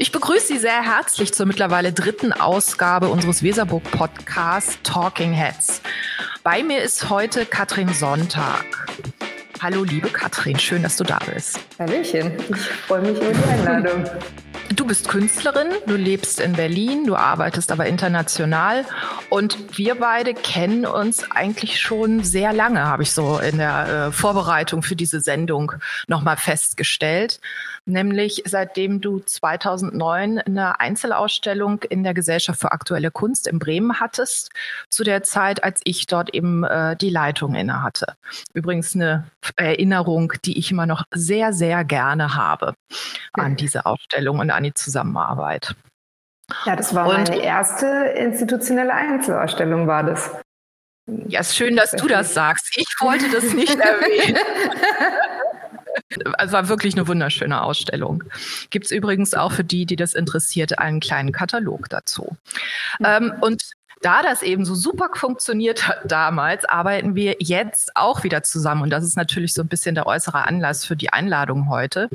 Ich begrüße Sie sehr herzlich zur mittlerweile dritten Ausgabe unseres Weserburg-Podcasts Talking Heads. Bei mir ist heute Katrin Sonntag. Hallo, liebe Katrin, schön, dass du da bist. Hallöchen, ich freue mich über die Einladung. Du bist Künstlerin, du lebst in Berlin, du arbeitest aber international und wir beide kennen uns eigentlich schon sehr lange, habe ich so in der äh, Vorbereitung für diese Sendung nochmal festgestellt. Nämlich seitdem du 2009 eine Einzelausstellung in der Gesellschaft für aktuelle Kunst in Bremen hattest, zu der Zeit, als ich dort eben äh, die Leitung inne hatte. Übrigens eine Erinnerung, die ich immer noch sehr, sehr gerne habe an diese Ausstellung und an die Zusammenarbeit. Ja, das war und, meine erste institutionelle Einzelausstellung, war das. Ja, ist schön, dass du das sagst. Ich wollte das nicht erwähnen. Also war wirklich eine wunderschöne Ausstellung. Gibt es übrigens auch für die, die das interessiert, einen kleinen Katalog dazu. Mhm. Ähm, und da das eben so super funktioniert hat damals, arbeiten wir jetzt auch wieder zusammen. Und das ist natürlich so ein bisschen der äußere Anlass für die Einladung heute.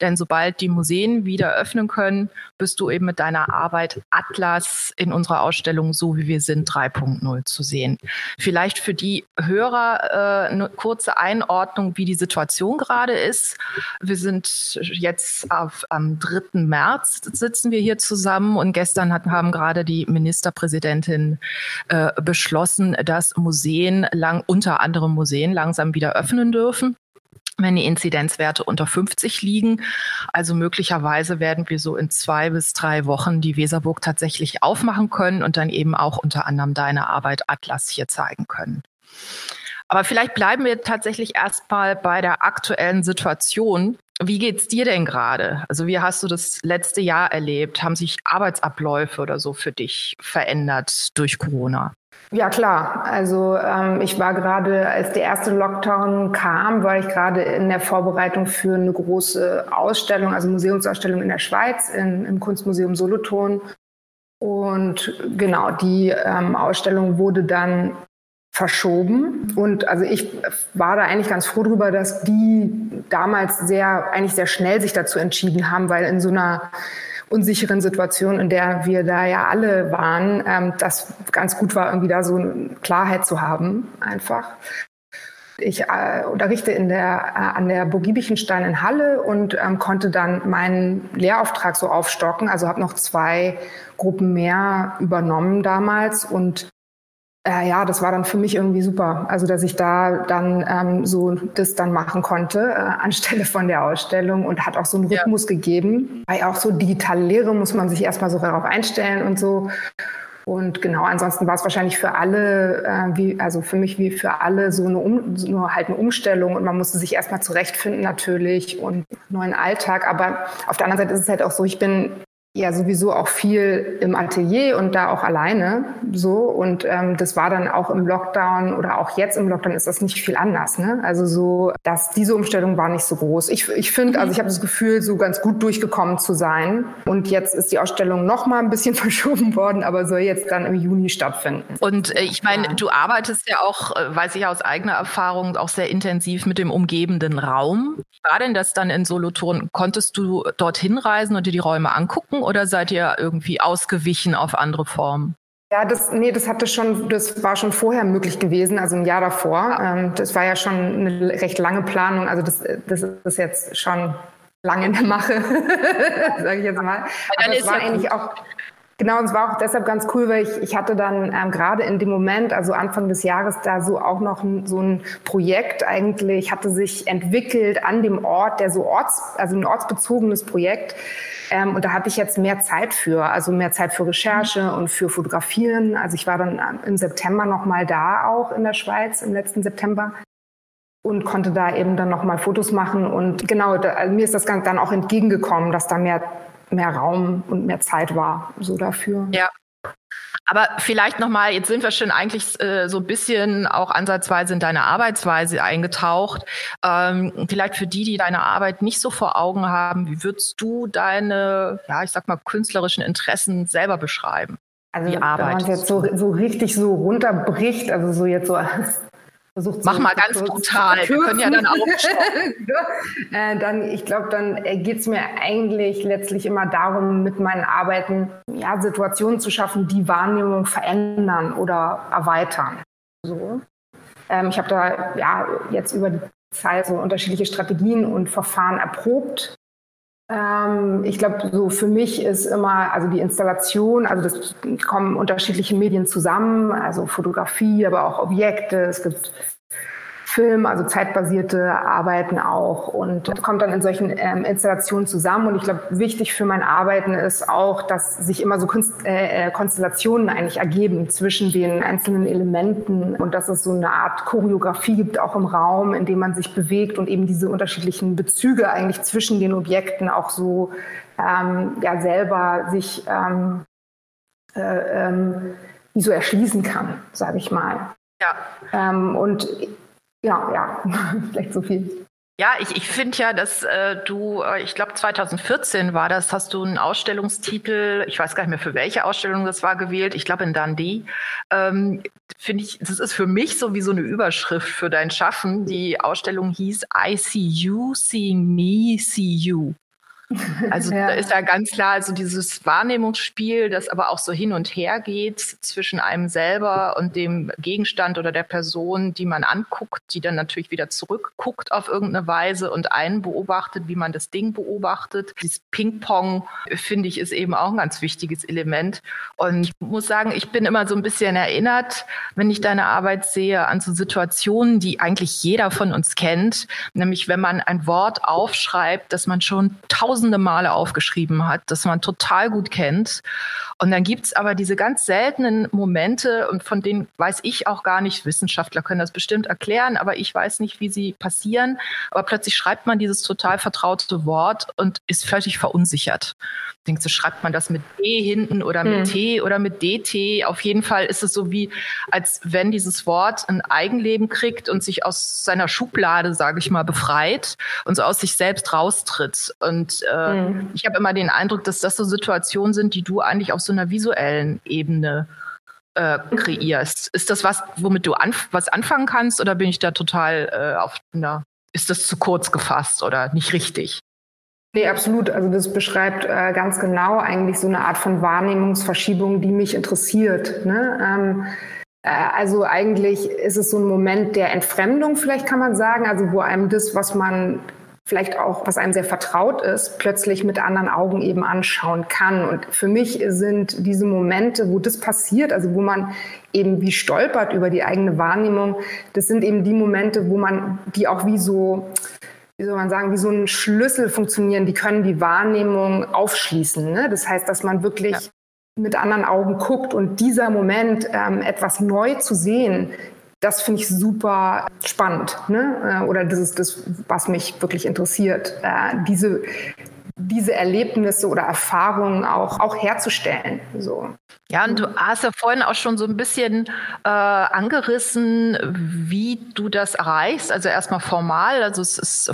Denn sobald die Museen wieder öffnen können, bist du eben mit deiner Arbeit Atlas in unserer Ausstellung So wie wir sind 3.0 zu sehen. Vielleicht für die Hörer äh, eine kurze Einordnung, wie die Situation gerade ist. Wir sind jetzt auf, am 3. März sitzen wir hier zusammen und gestern hat, haben gerade die Ministerpräsidentin Ministerin äh, beschlossen, dass Museen lang, unter anderem Museen langsam wieder öffnen dürfen wenn die Inzidenzwerte unter 50 liegen. Also möglicherweise werden wir so in zwei bis drei Wochen die Weserburg tatsächlich aufmachen können und dann eben auch unter anderem deine Arbeit Atlas hier zeigen können. Aber vielleicht bleiben wir tatsächlich erstmal bei der aktuellen Situation. Wie geht's dir denn gerade? Also wie hast du das letzte Jahr erlebt? Haben sich Arbeitsabläufe oder so für dich verändert durch Corona? Ja klar, also ähm, ich war gerade, als der erste Lockdown kam, war ich gerade in der Vorbereitung für eine große Ausstellung, also Museumsausstellung in der Schweiz in, im Kunstmuseum Solothurn. Und genau, die ähm, Ausstellung wurde dann verschoben. Und also ich war da eigentlich ganz froh drüber, dass die damals sehr, eigentlich sehr schnell sich dazu entschieden haben, weil in so einer unsicheren Situation, in der wir da ja alle waren, ähm, das ganz gut war, irgendwie da so eine Klarheit zu haben, einfach. Ich äh, unterrichte in der, äh, an der Burg Giebichenstein in Halle und ähm, konnte dann meinen Lehrauftrag so aufstocken. Also habe noch zwei Gruppen mehr übernommen damals und äh, ja, das war dann für mich irgendwie super. Also, dass ich da dann ähm, so das dann machen konnte, äh, anstelle von der Ausstellung und hat auch so einen Rhythmus ja. gegeben. Weil auch so digitale Lehre muss man sich erstmal so darauf einstellen und so. Und genau, ansonsten war es wahrscheinlich für alle, äh, wie, also für mich wie für alle so eine, um, nur halt eine Umstellung und man musste sich erstmal zurechtfinden natürlich und neuen Alltag. Aber auf der anderen Seite ist es halt auch so, ich bin ja sowieso auch viel im Atelier und da auch alleine so. Und ähm, das war dann auch im Lockdown oder auch jetzt im Lockdown ist das nicht viel anders ne? Also so dass diese Umstellung war nicht so groß. Ich, ich finde also ich habe das Gefühl so ganz gut durchgekommen zu sein. Und jetzt ist die Ausstellung noch mal ein bisschen verschoben worden aber soll jetzt dann im Juni stattfinden. Und äh, ich meine ja. du arbeitest ja auch äh, weiß ich aus eigener Erfahrung auch sehr intensiv mit dem umgebenden Raum. War denn das dann in Solothurn? Konntest du dorthin reisen und dir die Räume angucken oder seid ihr irgendwie ausgewichen auf andere Formen? Ja, das, nee, das hatte schon, das war schon vorher möglich gewesen, also ein Jahr davor. Ähm, das war ja schon eine recht lange Planung. Also das, das ist jetzt schon lange in der Mache, sage ich jetzt mal. Aber es war ja eigentlich auch, Genau, und es war auch deshalb ganz cool, weil ich, ich hatte dann ähm, gerade in dem Moment, also Anfang des Jahres, da so auch noch ein, so ein Projekt eigentlich, hatte sich entwickelt an dem Ort, der so orts, also ein ortsbezogenes Projekt. Ähm, und da hatte ich jetzt mehr Zeit für, also mehr Zeit für Recherche und für Fotografieren. Also ich war dann ähm, im September nochmal da auch in der Schweiz, im letzten September und konnte da eben dann nochmal Fotos machen. Und genau, da, also mir ist das dann auch entgegengekommen, dass da mehr mehr Raum und mehr Zeit war so dafür. Ja. Aber vielleicht nochmal, jetzt sind wir schon eigentlich äh, so ein bisschen auch ansatzweise in deine Arbeitsweise eingetaucht. Ähm, vielleicht für die, die deine Arbeit nicht so vor Augen haben, wie würdest du deine, ja, ich sag mal, künstlerischen Interessen selber beschreiben? Also, wie wenn man es jetzt so, so richtig so runterbricht, also so jetzt so als versucht Mach mal ganz brutal, wir können ja dann auch äh, dann, Ich glaube, dann äh, geht es mir eigentlich letztlich immer darum, mit meinen Arbeiten ja, Situationen zu schaffen, die Wahrnehmung verändern oder erweitern. So. Ähm, ich habe da ja jetzt über die Zeit so unterschiedliche Strategien und Verfahren erprobt. Ähm, ich glaube, so für mich ist immer, also die Installation, also das kommen unterschiedliche Medien zusammen, also Fotografie, aber auch Objekte. Es gibt Film, also zeitbasierte Arbeiten auch und kommt dann in solchen ähm, Installationen zusammen. Und ich glaube, wichtig für mein Arbeiten ist auch, dass sich immer so Kunst, äh, äh, Konstellationen eigentlich ergeben zwischen den einzelnen Elementen und dass es so eine Art Choreografie gibt, auch im Raum, in dem man sich bewegt und eben diese unterschiedlichen Bezüge eigentlich zwischen den Objekten auch so ähm, ja selber sich ähm, äh, ähm, wie so erschließen kann, sage ich mal. Ja. Ähm, und ja, ja, vielleicht so viel. Ja, ich, ich finde ja, dass äh, du, äh, ich glaube 2014 war das, hast du einen Ausstellungstitel, ich weiß gar nicht mehr für welche Ausstellung das war gewählt, ich glaube in Dundee. Ähm, finde ich, das ist für mich so wie so eine Überschrift für dein Schaffen. Die Ausstellung hieß I see you, seeing me, see you. Also ja. da ist ja ganz klar, also dieses Wahrnehmungsspiel, das aber auch so hin und her geht zwischen einem selber und dem Gegenstand oder der Person, die man anguckt, die dann natürlich wieder zurückguckt auf irgendeine Weise und einen beobachtet, wie man das Ding beobachtet. Dieses Ping-Pong, finde ich, ist eben auch ein ganz wichtiges Element. Und ich muss sagen, ich bin immer so ein bisschen erinnert, wenn ich deine Arbeit sehe, an so Situationen, die eigentlich jeder von uns kennt, nämlich wenn man ein Wort aufschreibt, das man schon tausend tausende Male aufgeschrieben hat, das man total gut kennt. Und dann gibt's aber diese ganz seltenen Momente, und von denen weiß ich auch gar nicht, Wissenschaftler können das bestimmt erklären, aber ich weiß nicht, wie sie passieren. Aber plötzlich schreibt man dieses total vertraute Wort und ist völlig verunsichert. Denkst du, schreibt man das mit D hinten oder mit hm. T oder mit DT? Auf jeden Fall ist es so wie, als wenn dieses Wort ein Eigenleben kriegt und sich aus seiner Schublade, sage ich mal, befreit und so aus sich selbst raustritt. Und äh, hm. ich habe immer den Eindruck, dass das so Situationen sind, die du eigentlich auf so einer visuellen Ebene äh, kreierst. Ist das was, womit du anf was anfangen kannst oder bin ich da total äh, auf einer, ist das zu kurz gefasst oder nicht richtig? Nee, absolut. Also das beschreibt äh, ganz genau eigentlich so eine Art von Wahrnehmungsverschiebung, die mich interessiert. Ne? Ähm, äh, also eigentlich ist es so ein Moment der Entfremdung, vielleicht kann man sagen, also wo einem das, was man vielleicht auch, was einem sehr vertraut ist, plötzlich mit anderen Augen eben anschauen kann. Und für mich sind diese Momente, wo das passiert, also wo man eben wie stolpert über die eigene Wahrnehmung, das sind eben die Momente, wo man die auch wie so wie soll man sagen, wie so ein Schlüssel funktionieren, die können die Wahrnehmung aufschließen. Ne? Das heißt, dass man wirklich ja. mit anderen Augen guckt und dieser Moment, ähm, etwas neu zu sehen, das finde ich super spannend. Ne? Äh, oder das ist das, was mich wirklich interessiert. Äh, diese, diese Erlebnisse oder Erfahrungen auch, auch herzustellen. So. Ja, und du hast ja vorhin auch schon so ein bisschen äh, angerissen, wie du das erreichst. Also erstmal formal, also es ist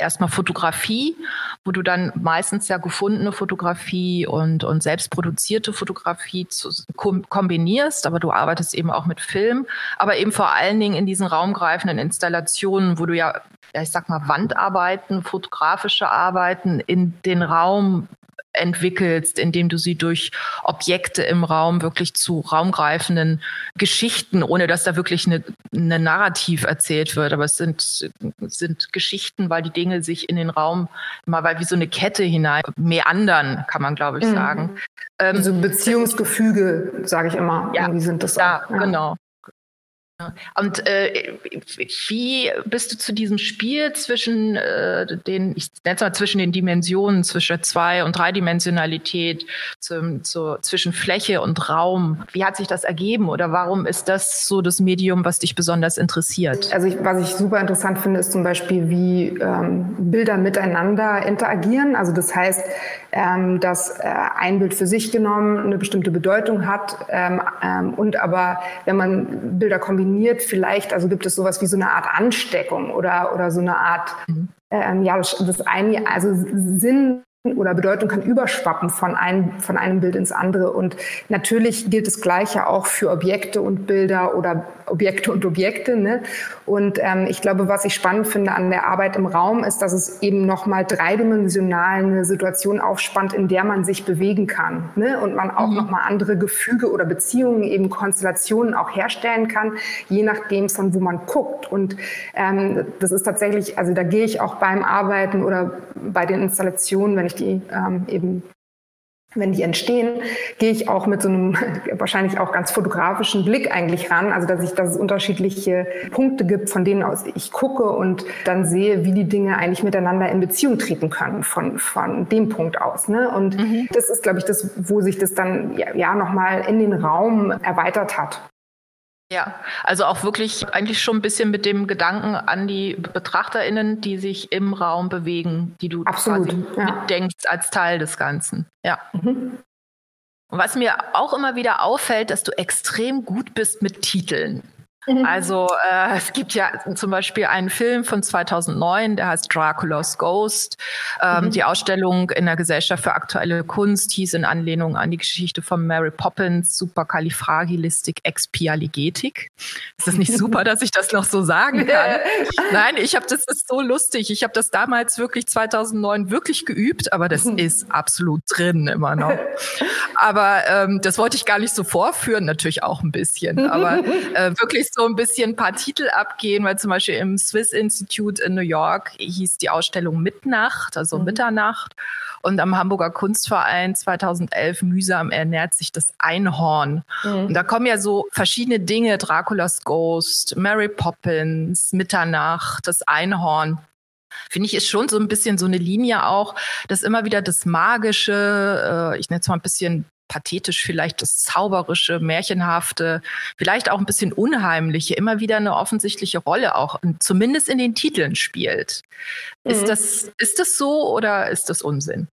erstmal Fotografie, wo du dann meistens ja gefundene Fotografie und, und selbstproduzierte Fotografie zu, kombinierst, aber du arbeitest eben auch mit Film, aber eben vor allen Dingen in diesen raumgreifenden Installationen, wo du ja ich sag mal, Wandarbeiten, fotografische Arbeiten in den Raum entwickelst, indem du sie durch Objekte im Raum wirklich zu raumgreifenden Geschichten, ohne dass da wirklich eine, eine Narrativ erzählt wird, aber es sind, sind Geschichten, weil die Dinge sich in den Raum immer weil wie so eine Kette hinein meandern, kann man glaube ich mhm. sagen. Ähm, so Beziehungsgefüge, sage ich immer, ja, irgendwie sind das ja, auch. Ja, genau. Und äh, wie bist du zu diesem Spiel zwischen äh, den, ich nenne es mal zwischen den Dimensionen, zwischen zwei- und dreidimensionalität, zum, zu, zwischen Fläche und Raum? Wie hat sich das ergeben oder warum ist das so das Medium, was dich besonders interessiert? Also ich, was ich super interessant finde, ist zum Beispiel, wie ähm, Bilder miteinander interagieren. Also das heißt, ähm, dass äh, ein Bild für sich genommen eine bestimmte Bedeutung hat ähm, ähm, und aber wenn man Bilder kombiniert, vielleicht, also gibt es sowas wie so eine Art Ansteckung oder, oder so eine Art, mhm. ähm, ja, das, das eine, also Sinn oder Bedeutung kann überschwappen von einem, von einem Bild ins andere. Und natürlich gilt das Gleiche auch für Objekte und Bilder oder Objekte und Objekte. Ne? Und ähm, ich glaube, was ich spannend finde an der Arbeit im Raum, ist, dass es eben nochmal dreidimensional eine Situation aufspannt, in der man sich bewegen kann. Ne? Und man auch mhm. nochmal andere Gefüge oder Beziehungen, eben Konstellationen auch herstellen kann, je nachdem, von wo man guckt. Und ähm, das ist tatsächlich, also da gehe ich auch beim Arbeiten oder bei den Installationen, wenn ich die ähm, eben wenn die entstehen, gehe ich auch mit so einem wahrscheinlich auch ganz fotografischen Blick eigentlich ran. Also dass ich, dass es unterschiedliche Punkte gibt, von denen aus ich gucke und dann sehe, wie die Dinge eigentlich miteinander in Beziehung treten können von, von dem Punkt aus. Ne? Und mhm. das ist, glaube ich, das, wo sich das dann ja, ja nochmal in den Raum erweitert hat. Ja, also auch wirklich eigentlich schon ein bisschen mit dem Gedanken an die BetrachterInnen, die sich im Raum bewegen, die du Absolut, quasi ja. mitdenkst als Teil des Ganzen. Ja. Mhm. Und was mir auch immer wieder auffällt, dass du extrem gut bist mit Titeln. Also äh, es gibt ja zum Beispiel einen Film von 2009, der heißt Dracula's Ghost. Ähm, mhm. Die Ausstellung in der Gesellschaft für aktuelle Kunst hieß in Anlehnung an die Geschichte von Mary Poppins Supercalifragilistik Expialigetik. Ist das nicht super, dass ich das noch so sagen kann? Nein, ich habe das ist so lustig. Ich habe das damals wirklich 2009 wirklich geübt, aber das mhm. ist absolut drin immer noch. Aber ähm, das wollte ich gar nicht so vorführen, natürlich auch ein bisschen, aber äh, wirklich so ein bisschen ein paar Titel abgehen, weil zum Beispiel im Swiss Institute in New York hieß die Ausstellung Mitnacht, also mhm. Mitternacht. Und am Hamburger Kunstverein 2011 mühsam ernährt sich das Einhorn. Mhm. Und da kommen ja so verschiedene Dinge, Draculas Ghost, Mary Poppins, Mitternacht, das Einhorn finde ich, ist schon so ein bisschen so eine Linie auch, dass immer wieder das Magische, äh, ich nenne es mal ein bisschen pathetisch vielleicht das Zauberische, Märchenhafte, vielleicht auch ein bisschen Unheimliche immer wieder eine offensichtliche Rolle auch, zumindest in den Titeln spielt. Mhm. Ist, das, ist das so oder ist das Unsinn?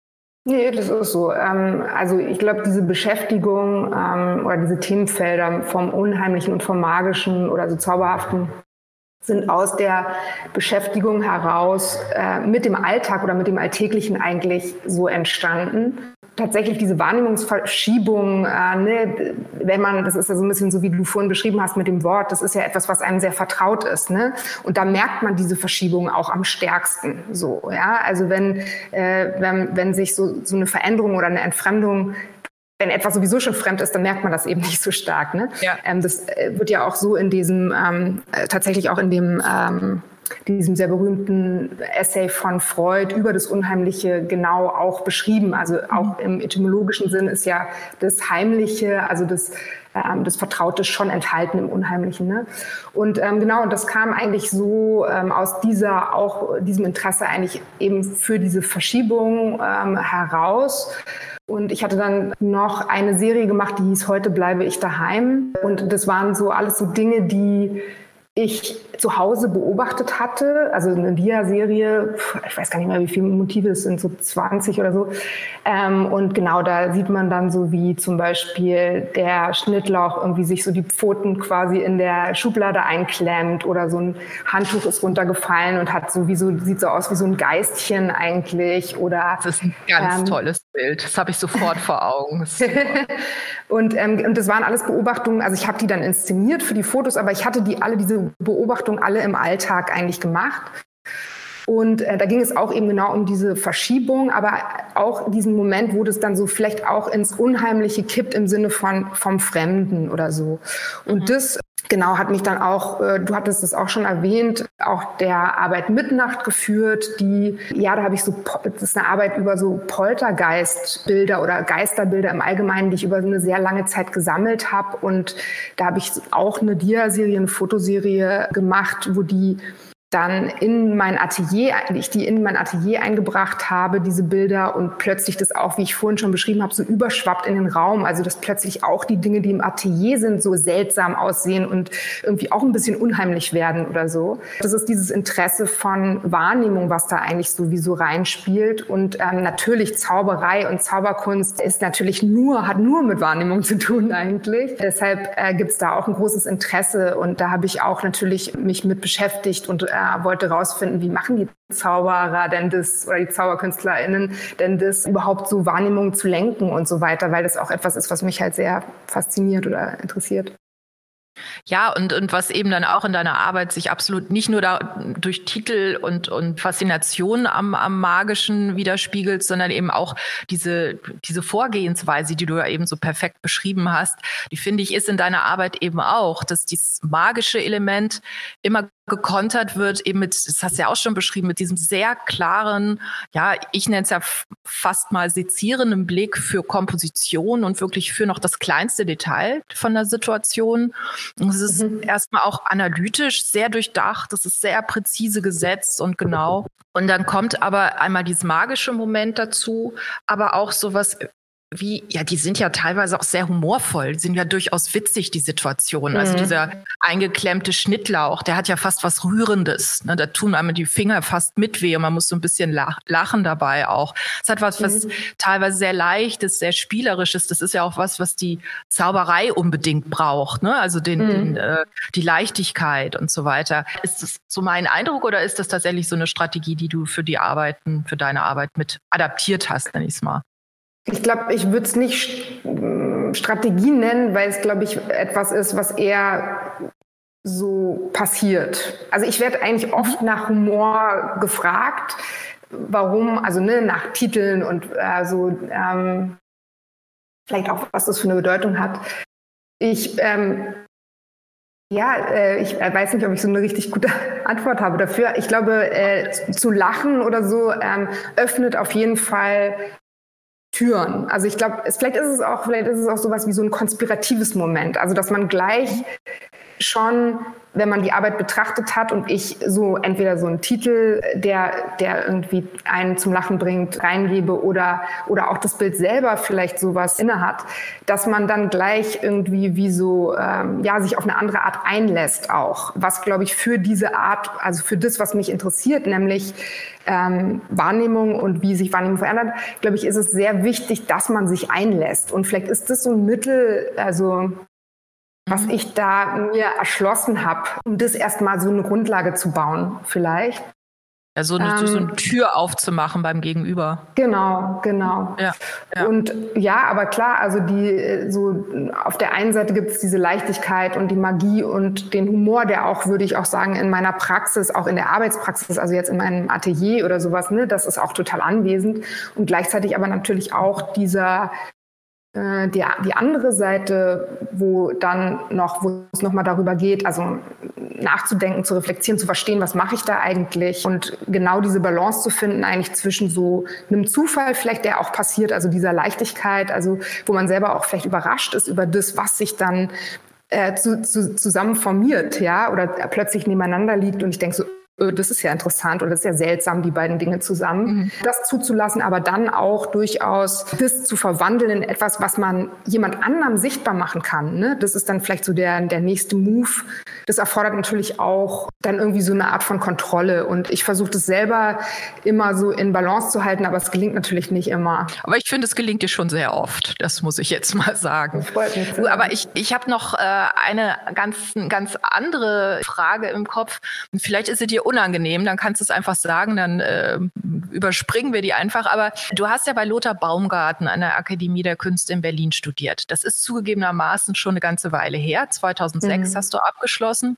Nee, das ist so. Ähm, also ich glaube, diese Beschäftigung ähm, oder diese Themenfelder vom Unheimlichen und vom Magischen oder so Zauberhaften sind aus der Beschäftigung heraus äh, mit dem Alltag oder mit dem Alltäglichen eigentlich so entstanden tatsächlich diese Wahrnehmungsverschiebung, äh, ne, wenn man, das ist ja so ein bisschen so, wie du vorhin beschrieben hast mit dem Wort, das ist ja etwas, was einem sehr vertraut ist, ne? Und da merkt man diese Verschiebung auch am stärksten, so, ja. Also wenn, äh, wenn, wenn sich so, so eine Veränderung oder eine Entfremdung wenn etwas sowieso schon fremd ist, dann merkt man das eben nicht so stark. Ne? Ja. Ähm, das äh, wird ja auch so in diesem, ähm, äh, tatsächlich auch in dem ähm, diesem sehr berühmten Essay von Freud über das Unheimliche genau auch beschrieben. Also auch im etymologischen Sinn ist ja das Heimliche, also das, ähm, das Vertraute schon enthalten im Unheimlichen. Ne? Und ähm, genau, und das kam eigentlich so ähm, aus dieser, auch diesem Interesse eigentlich eben für diese Verschiebung ähm, heraus. Und ich hatte dann noch eine Serie gemacht, die hieß Heute bleibe ich daheim. Und das waren so alles so Dinge, die ich zu Hause beobachtet hatte, also eine Dia-Serie, ich weiß gar nicht mehr, wie viele Motive es sind, so 20 oder so. Ähm, und genau da sieht man dann so, wie zum Beispiel der Schnittlauch irgendwie sich so die Pfoten quasi in der Schublade einklemmt oder so ein Handtuch ist runtergefallen und hat so wie so, sieht so aus wie so ein Geistchen eigentlich oder. Das ist ein ganz ähm, tolles Bild. Das habe ich sofort vor Augen. und, ähm, und das waren alles Beobachtungen, also ich habe die dann inszeniert für die Fotos, aber ich hatte die alle diese Beobachtungen alle im Alltag eigentlich gemacht. Und äh, da ging es auch eben genau um diese Verschiebung, aber auch diesen Moment, wo das dann so vielleicht auch ins Unheimliche kippt im Sinne von vom Fremden oder so. Und mhm. das genau hat mich dann auch, äh, du hattest es auch schon erwähnt, auch der Arbeit Mitnacht geführt, die, ja, da habe ich so, das ist eine Arbeit über so Poltergeistbilder oder Geisterbilder im Allgemeinen, die ich über eine sehr lange Zeit gesammelt habe. Und da habe ich auch eine Dia-Serie, eine Fotoserie gemacht, wo die dann in mein Atelier, ich die in mein Atelier eingebracht habe, diese Bilder und plötzlich das auch, wie ich vorhin schon beschrieben habe, so überschwappt in den Raum. Also dass plötzlich auch die Dinge, die im Atelier sind, so seltsam aussehen und irgendwie auch ein bisschen unheimlich werden oder so. Das ist dieses Interesse von Wahrnehmung, was da eigentlich sowieso reinspielt. Und ähm, natürlich Zauberei und Zauberkunst ist natürlich nur, hat nur mit Wahrnehmung zu tun eigentlich. Deshalb äh, gibt es da auch ein großes Interesse und da habe ich auch natürlich mich mit beschäftigt und äh, wollte rausfinden, wie machen die Zauberer denn das oder die ZauberkünstlerInnen denn das überhaupt so Wahrnehmungen zu lenken und so weiter, weil das auch etwas ist, was mich halt sehr fasziniert oder interessiert. Ja, und, und was eben dann auch in deiner Arbeit sich absolut nicht nur da durch Titel und, und Faszination am, am Magischen widerspiegelt, sondern eben auch diese, diese Vorgehensweise, die du ja eben so perfekt beschrieben hast, die finde ich ist in deiner Arbeit eben auch, dass dieses magische Element immer gekontert wird, eben mit, das hast du ja auch schon beschrieben, mit diesem sehr klaren, ja, ich nenne es ja fast mal sezierenden Blick für Komposition und wirklich für noch das kleinste Detail von der Situation. Und es ist mhm. erstmal auch analytisch sehr durchdacht, es ist sehr präzise gesetzt und genau. Und dann kommt aber einmal dieses magische Moment dazu, aber auch sowas wie, ja, die sind ja teilweise auch sehr humorvoll, sind ja durchaus witzig, die Situation. Also mhm. Also dieser eingeklemmte Schnittlauch, der hat ja fast was Rührendes. Ne? Da tun einem die Finger fast mit weh und man muss so ein bisschen lach lachen dabei auch. Es hat was, was mhm. teilweise sehr leichtes, sehr spielerisches. Das ist ja auch was, was die Zauberei unbedingt braucht. Ne? Also den, mhm. den äh, die Leichtigkeit und so weiter. Ist das so mein Eindruck oder ist das tatsächlich so eine Strategie, die du für die Arbeiten, für deine Arbeit mit adaptiert hast, nenne ich es mal? Ich glaube, ich würde es nicht Strategie nennen, weil es, glaube ich, etwas ist, was eher so passiert. Also ich werde eigentlich oft mhm. nach Humor gefragt, warum, also ne, nach Titeln und äh, so, ähm, vielleicht auch, was das für eine Bedeutung hat. Ich, ähm, ja, äh, ich weiß nicht, ob ich so eine richtig gute Antwort habe dafür. Ich glaube, äh, zu lachen oder so ähm, öffnet auf jeden Fall Türen. Also ich glaube, vielleicht ist es auch, vielleicht ist es auch sowas wie so ein konspiratives Moment. Also dass man gleich schon, wenn man die Arbeit betrachtet hat und ich so entweder so einen Titel, der, der irgendwie einen zum Lachen bringt, reingebe oder, oder auch das Bild selber vielleicht sowas inne hat, dass man dann gleich irgendwie wie so, ähm, ja, sich auf eine andere Art einlässt auch. Was, glaube ich, für diese Art, also für das, was mich interessiert, nämlich ähm, Wahrnehmung und wie sich Wahrnehmung verändert, glaube ich, ist es sehr wichtig, dass man sich einlässt. Und vielleicht ist das so ein Mittel, also was mhm. ich da mir erschlossen habe, um das erstmal so eine Grundlage zu bauen, vielleicht. Ja, so eine, ähm, so eine Tür aufzumachen beim Gegenüber. Genau, genau. Ja, ja. Und ja, aber klar, also die so auf der einen Seite gibt es diese Leichtigkeit und die Magie und den Humor, der auch, würde ich auch sagen, in meiner Praxis, auch in der Arbeitspraxis, also jetzt in meinem Atelier oder sowas, ne, das ist auch total anwesend. Und gleichzeitig aber natürlich auch dieser die, die andere Seite, wo dann noch, wo es nochmal darüber geht, also nachzudenken, zu reflektieren, zu verstehen, was mache ich da eigentlich und genau diese Balance zu finden, eigentlich zwischen so einem Zufall vielleicht, der auch passiert, also dieser Leichtigkeit, also wo man selber auch vielleicht überrascht ist über das, was sich dann äh, zu, zu, zusammen formiert, ja, oder plötzlich nebeneinander liegt und ich denke so, äh, das ist ja interessant oder das ist ja seltsam, die beiden Dinge zusammen. Mhm. Das zuzulassen, aber dann auch durchaus das zu verwandeln in etwas, was man jemand anderem sichtbar machen kann. Ne? Das ist dann vielleicht so der, der nächste Move. Das erfordert natürlich auch dann irgendwie so eine Art von Kontrolle. Und ich versuche das selber immer so in Balance zu halten, aber es gelingt natürlich nicht immer. Aber ich finde, es gelingt dir schon sehr oft. Das muss ich jetzt mal sagen. freut mich sehr. Aber ich, ich habe noch äh, eine ganz, ganz andere Frage im Kopf. vielleicht ist sie dir unangenehm, dann kannst du es einfach sagen, dann äh, überspringen wir die einfach. Aber du hast ja bei Lothar Baumgarten an der Akademie der Künste in Berlin studiert. Das ist zugegebenermaßen schon eine ganze Weile her. 2006 mhm. hast du abgeschlossen.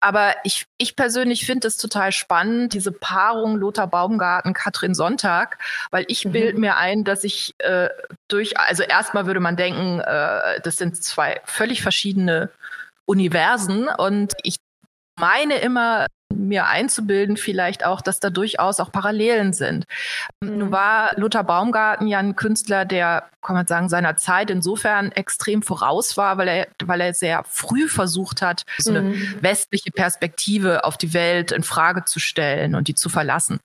Aber ich, ich persönlich finde es total spannend, diese Paarung Lothar Baumgarten, Katrin Sonntag, weil ich mhm. bilde mir ein, dass ich äh, durch, also erstmal würde man denken, äh, das sind zwei völlig verschiedene Universen und ich meine immer, mir einzubilden, vielleicht auch, dass da durchaus auch Parallelen sind. Mhm. Nun war Luther Baumgarten ja ein Künstler, der, kann man sagen, seiner Zeit insofern extrem voraus war, weil er, weil er sehr früh versucht hat, so eine mhm. westliche Perspektive auf die Welt in Frage zu stellen und die zu verlassen.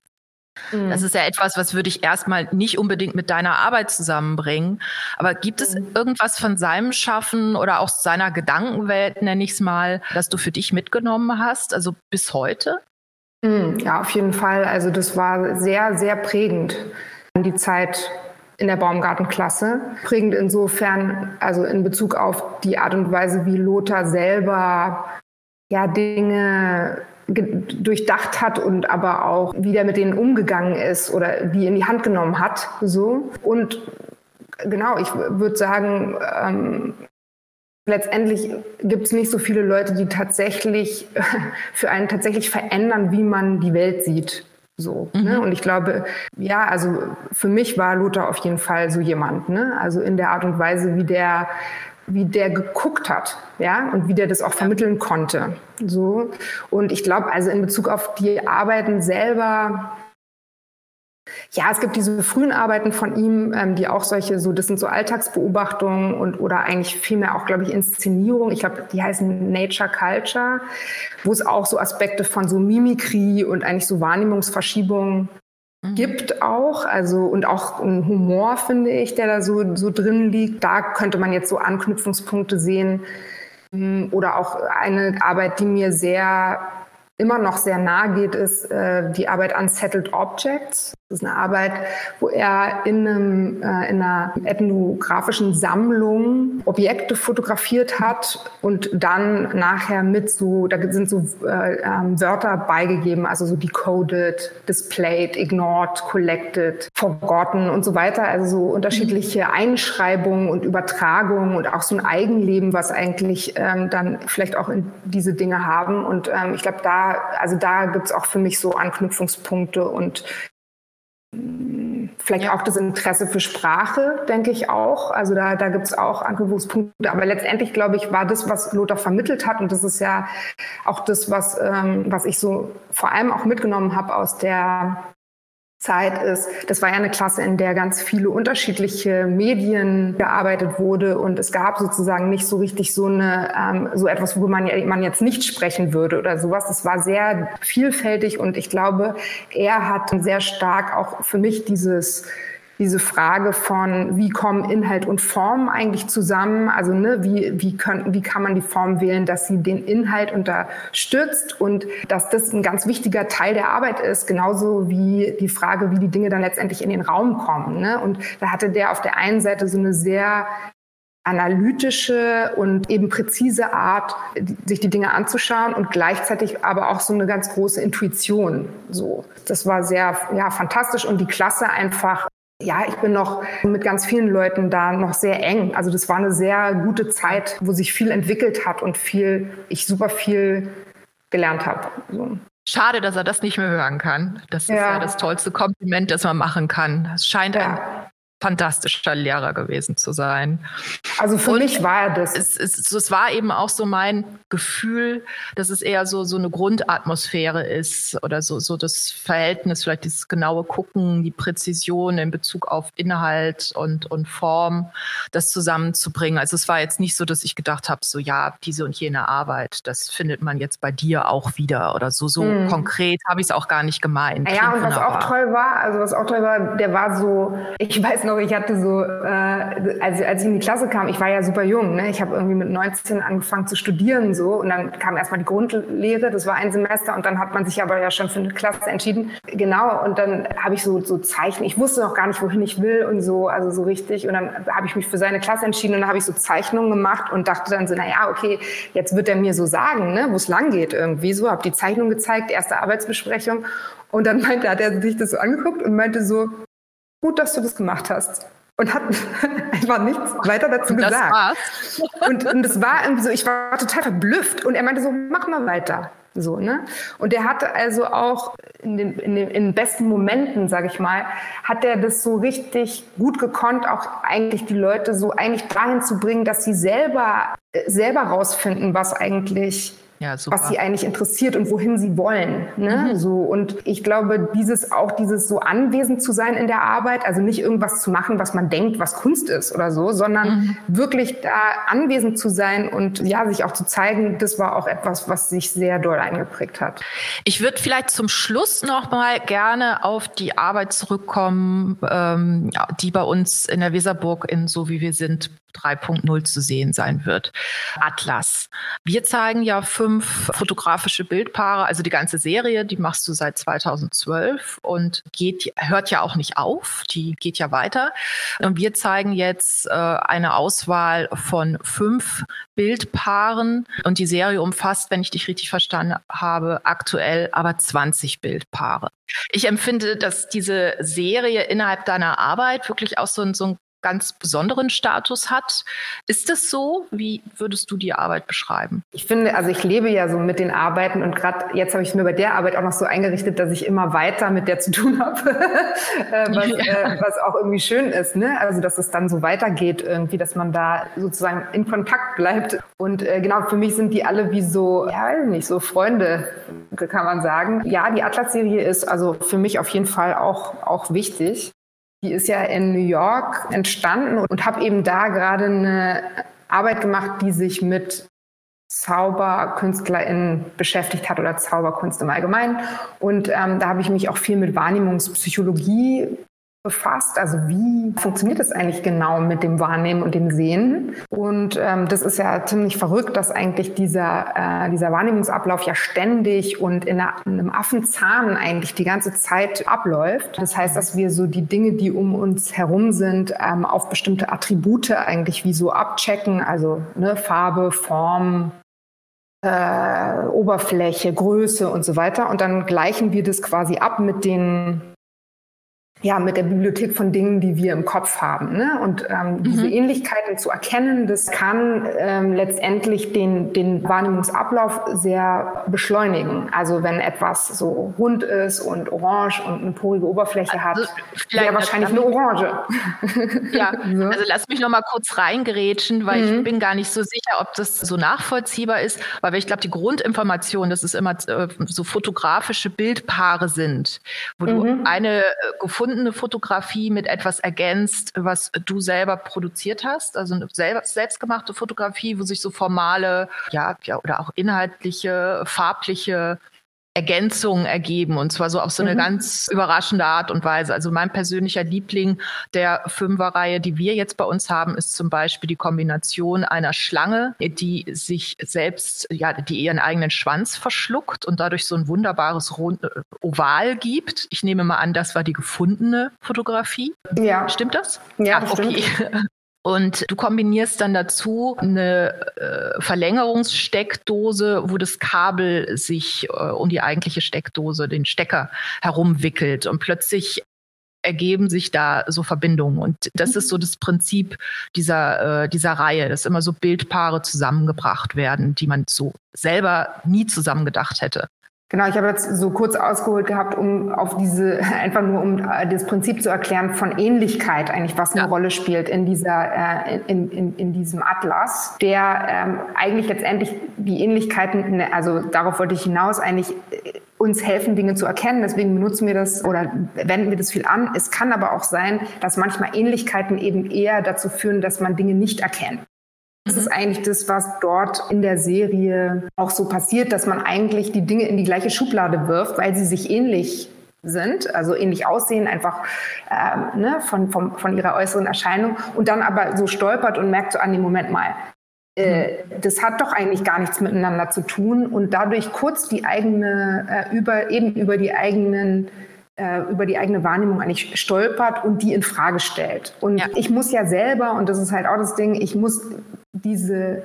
Das mhm. ist ja etwas, was würde ich erstmal nicht unbedingt mit deiner Arbeit zusammenbringen. Aber gibt es mhm. irgendwas von seinem Schaffen oder auch seiner Gedankenwelt, nenne ich es mal, das du für dich mitgenommen hast, also bis heute? Mhm. Ja, auf jeden Fall. Also das war sehr, sehr prägend an die Zeit in der Baumgartenklasse. Prägend insofern, also in Bezug auf die Art und Weise, wie Lothar selber ja Dinge durchdacht hat und aber auch, wie der mit denen umgegangen ist oder die in die Hand genommen hat. So. Und genau, ich würde sagen, ähm, letztendlich gibt es nicht so viele Leute, die tatsächlich für einen tatsächlich verändern, wie man die Welt sieht. So, ne? mhm. ne? Und ich glaube, ja, also für mich war Lothar auf jeden Fall so jemand, ne? Also in der Art und Weise, wie der wie der geguckt hat, ja, und wie der das auch vermitteln konnte. So. Und ich glaube, also in Bezug auf die Arbeiten selber, ja, es gibt diese frühen Arbeiten von ihm, ähm, die auch solche, so, das sind so Alltagsbeobachtungen und oder eigentlich vielmehr auch, glaube ich, Inszenierung. Ich glaube, die heißen Nature Culture, wo es auch so Aspekte von so Mimikrie und eigentlich so Wahrnehmungsverschiebungen. Gibt auch, also und auch ein Humor finde ich, der da so, so drin liegt. Da könnte man jetzt so Anknüpfungspunkte sehen hm, oder auch eine Arbeit, die mir sehr immer noch sehr nahe geht, ist äh, die Arbeit Unsettled Objects. Das ist eine Arbeit, wo er in, einem, äh, in einer ethnografischen Sammlung Objekte fotografiert hat und dann nachher mit so, da sind so äh, ähm, Wörter beigegeben, also so decoded, displayed, ignored, collected, forgotten und so weiter. Also so unterschiedliche Einschreibungen und Übertragungen und auch so ein Eigenleben, was eigentlich ähm, dann vielleicht auch in diese Dinge haben. Und ähm, ich glaube, da, also da gibt's auch für mich so Anknüpfungspunkte und Vielleicht ja. auch das Interesse für Sprache, denke ich auch. Also da, da gibt es auch Anknüpfungspunkte. Aber letztendlich, glaube ich, war das, was Lothar vermittelt hat, und das ist ja auch das, was, ähm, was ich so vor allem auch mitgenommen habe aus der Zeit ist, das war ja eine Klasse, in der ganz viele unterschiedliche Medien gearbeitet wurde und es gab sozusagen nicht so richtig so eine ähm, so etwas, worüber man, man jetzt nicht sprechen würde oder sowas. Das war sehr vielfältig und ich glaube, er hat sehr stark auch für mich dieses diese Frage von, wie kommen Inhalt und Form eigentlich zusammen? Also ne, wie, wie, können, wie kann man die Form wählen, dass sie den Inhalt unterstützt und dass das ein ganz wichtiger Teil der Arbeit ist, genauso wie die Frage, wie die Dinge dann letztendlich in den Raum kommen. Ne? Und da hatte der auf der einen Seite so eine sehr analytische und eben präzise Art, sich die Dinge anzuschauen und gleichzeitig aber auch so eine ganz große Intuition. So, das war sehr ja fantastisch und die Klasse einfach ja, ich bin noch mit ganz vielen Leuten da noch sehr eng. Also das war eine sehr gute Zeit, wo sich viel entwickelt hat und viel, ich super viel gelernt habe. So. Schade, dass er das nicht mehr hören kann. Das ist ja, ja das tollste Kompliment, das man machen kann. Es scheint ja. ein fantastischer Lehrer gewesen zu sein. Also für und mich war er das. Es, es, es, war eben auch so mein Gefühl, dass es eher so, so eine Grundatmosphäre ist oder so, so das Verhältnis, vielleicht dieses genaue Gucken, die Präzision in Bezug auf Inhalt und, und Form, das zusammenzubringen. Also es war jetzt nicht so, dass ich gedacht habe, so ja, diese und jene Arbeit, das findet man jetzt bei dir auch wieder oder so. So hm. konkret habe ich es auch gar nicht gemeint. Ja, und was auch toll war, also was auch toll war, der war so, ich weiß noch, noch, ich hatte so, äh, als, als ich in die Klasse kam, ich war ja super jung, ne? ich habe irgendwie mit 19 angefangen zu studieren so. Und dann kam erstmal die Grundlehre, das war ein Semester. Und dann hat man sich aber ja schon für eine Klasse entschieden. Genau, und dann habe ich so, so Zeichen, ich wusste noch gar nicht, wohin ich will und so, also so richtig. Und dann habe ich mich für seine Klasse entschieden und dann habe ich so Zeichnungen gemacht und dachte dann so, naja, okay, jetzt wird er mir so sagen, ne, wo es lang geht irgendwie so, habe die Zeichnung gezeigt, erste Arbeitsbesprechung. Und dann meinte, hat er sich das so angeguckt und meinte so, gut, dass du das gemacht hast. Und hat einfach nichts weiter dazu und gesagt. War's. Und, und es war irgendwie so, ich war total verblüfft. Und er meinte so, mach mal weiter. So, ne? Und er hatte also auch in den, in den, in den besten Momenten, sage ich mal, hat er das so richtig gut gekonnt, auch eigentlich die Leute so eigentlich dahin zu bringen, dass sie selber, äh, selber rausfinden, was eigentlich ja, was sie eigentlich interessiert und wohin sie wollen. Ne? Mhm. So, und ich glaube, dieses auch dieses so anwesend zu sein in der Arbeit, also nicht irgendwas zu machen, was man denkt, was Kunst ist oder so, sondern mhm. wirklich da anwesend zu sein und ja, sich auch zu zeigen, das war auch etwas, was sich sehr doll eingeprägt hat. Ich würde vielleicht zum Schluss noch mal gerne auf die Arbeit zurückkommen, ähm, die bei uns in der Weserburg in So wie wir sind 3.0 zu sehen sein wird. Atlas. Wir zeigen ja fünf fotografische Bildpaare, also die ganze Serie, die machst du seit 2012 und geht, hört ja auch nicht auf, die geht ja weiter. Und wir zeigen jetzt äh, eine Auswahl von fünf Bildpaaren und die Serie umfasst, wenn ich dich richtig verstanden habe, aktuell aber 20 Bildpaare. Ich empfinde, dass diese Serie innerhalb deiner Arbeit wirklich auch so ein, so ein ganz besonderen Status hat. Ist das so? Wie würdest du die Arbeit beschreiben? Ich finde, also ich lebe ja so mit den Arbeiten und gerade jetzt habe ich es mir bei der Arbeit auch noch so eingerichtet, dass ich immer weiter mit der zu tun habe, äh, was, ja. äh, was, auch irgendwie schön ist. Ne? Also dass es dann so weitergeht irgendwie, dass man da sozusagen in Kontakt bleibt. Und äh, genau, für mich sind die alle wie so, ja, nicht so Freunde, kann man sagen. Ja, die Atlas-Serie ist also für mich auf jeden Fall auch, auch wichtig. Die ist ja in New York entstanden und habe eben da gerade eine Arbeit gemacht, die sich mit ZauberkünstlerInnen beschäftigt hat oder Zauberkunst im Allgemeinen. Und ähm, da habe ich mich auch viel mit Wahrnehmungspsychologie befasst. Also wie funktioniert es eigentlich genau mit dem Wahrnehmen und dem Sehen? Und ähm, das ist ja ziemlich verrückt, dass eigentlich dieser, äh, dieser Wahrnehmungsablauf ja ständig und in, einer, in einem Affenzahn eigentlich die ganze Zeit abläuft. Das heißt, dass wir so die Dinge, die um uns herum sind, ähm, auf bestimmte Attribute eigentlich wie so abchecken, also ne, Farbe, Form, äh, Oberfläche, Größe und so weiter. Und dann gleichen wir das quasi ab mit den ja, mit der Bibliothek von Dingen, die wir im Kopf haben. Ne? Und ähm, mhm. diese Ähnlichkeiten zu erkennen, das kann ähm, letztendlich den, den Wahrnehmungsablauf sehr beschleunigen. Also wenn etwas so rund ist und orange und eine porige Oberfläche hat, also, wäre wahrscheinlich eine Orange. Ja, so. also lass mich noch mal kurz reingerätschen, weil mhm. ich bin gar nicht so sicher, ob das so nachvollziehbar ist, weil ich glaube, die Grundinformation, dass es immer äh, so fotografische Bildpaare sind, wo mhm. du eine äh, gefunden eine Fotografie mit etwas ergänzt, was du selber produziert hast, also eine selbstgemachte Fotografie, wo sich so formale, ja, ja oder auch inhaltliche, farbliche Ergänzungen ergeben und zwar so auf so eine mhm. ganz überraschende Art und Weise. Also mein persönlicher Liebling der Fünferreihe, die wir jetzt bei uns haben, ist zum Beispiel die Kombination einer Schlange, die sich selbst, ja, die ihren eigenen Schwanz verschluckt und dadurch so ein wunderbares Rund äh, Oval gibt. Ich nehme mal an, das war die gefundene Fotografie. Ja. Stimmt das? Ja, Ach, okay. Stimmt. Und du kombinierst dann dazu eine äh, Verlängerungssteckdose, wo das Kabel sich äh, um die eigentliche Steckdose, den Stecker herumwickelt. Und plötzlich ergeben sich da so Verbindungen. Und das ist so das Prinzip dieser, äh, dieser Reihe, dass immer so Bildpaare zusammengebracht werden, die man so selber nie zusammengedacht hätte. Genau, ich habe jetzt so kurz ausgeholt gehabt, um auf diese, einfach nur um äh, das Prinzip zu erklären von Ähnlichkeit eigentlich, was eine ja. Rolle spielt in dieser, äh, in, in, in diesem Atlas, der ähm, eigentlich letztendlich die Ähnlichkeiten, ne, also darauf wollte ich hinaus, eigentlich äh, uns helfen, Dinge zu erkennen. Deswegen benutzen wir das oder wenden wir das viel an. Es kann aber auch sein, dass manchmal Ähnlichkeiten eben eher dazu führen, dass man Dinge nicht erkennt. Das ist mhm. eigentlich das, was dort in der Serie auch so passiert, dass man eigentlich die Dinge in die gleiche Schublade wirft, weil sie sich ähnlich sind, also ähnlich aussehen, einfach ähm, ne, von, von, von ihrer äußeren Erscheinung und dann aber so stolpert und merkt so an dem Moment mal, äh, mhm. das hat doch eigentlich gar nichts miteinander zu tun und dadurch kurz die eigene, äh, über, eben über die eigenen äh, über die eigene Wahrnehmung eigentlich stolpert und die in Frage stellt. Und ja. ich muss ja selber, und das ist halt auch das Ding, ich muss diese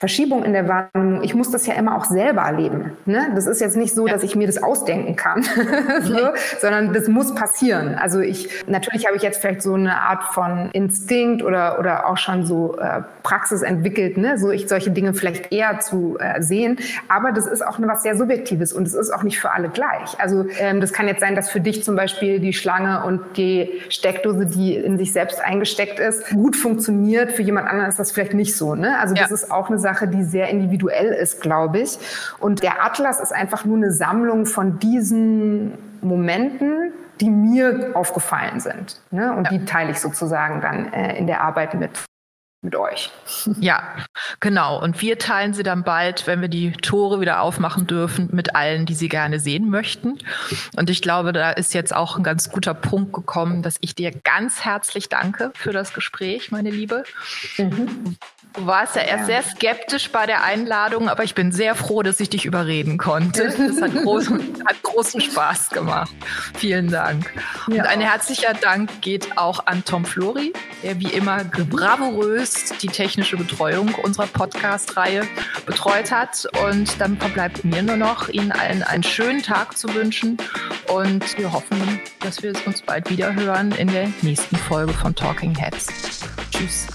Verschiebung in der Wahrnehmung, ich muss das ja immer auch selber erleben. Ne? Das ist jetzt nicht so, dass ich mir das ausdenken kann, so, sondern das muss passieren. Also ich, natürlich habe ich jetzt vielleicht so eine Art von Instinkt oder, oder auch schon so äh, Praxis entwickelt, ne? so ich solche Dinge vielleicht eher zu äh, sehen. Aber das ist auch was sehr Subjektives und es ist auch nicht für alle gleich. Also ähm, das kann jetzt sein, dass für dich zum Beispiel die Schlange und die Steckdose, die in sich selbst eingesteckt ist, gut funktioniert. Für jemand anderen ist das vielleicht nicht so. Ne? Also das ja. ist auch eine Sache, Sache, die sehr individuell ist, glaube ich. Und der Atlas ist einfach nur eine Sammlung von diesen Momenten, die mir aufgefallen sind. Ne? Und ja. die teile ich sozusagen dann äh, in der Arbeit mit. mit euch. Ja, genau. Und wir teilen sie dann bald, wenn wir die Tore wieder aufmachen dürfen, mit allen, die sie gerne sehen möchten. Und ich glaube, da ist jetzt auch ein ganz guter Punkt gekommen, dass ich dir ganz herzlich danke für das Gespräch, meine Liebe. Mhm. Du warst ja erst sehr skeptisch bei der Einladung, aber ich bin sehr froh, dass ich dich überreden konnte. Das hat, groß, hat großen Spaß gemacht. Vielen Dank. Ja. Und ein herzlicher Dank geht auch an Tom Flori, der wie immer bravourös die technische Betreuung unserer Podcast-Reihe betreut hat. Und dann verbleibt mir nur noch, Ihnen allen einen schönen Tag zu wünschen. Und wir hoffen, dass wir uns bald wieder hören in der nächsten Folge von Talking Heads. Tschüss.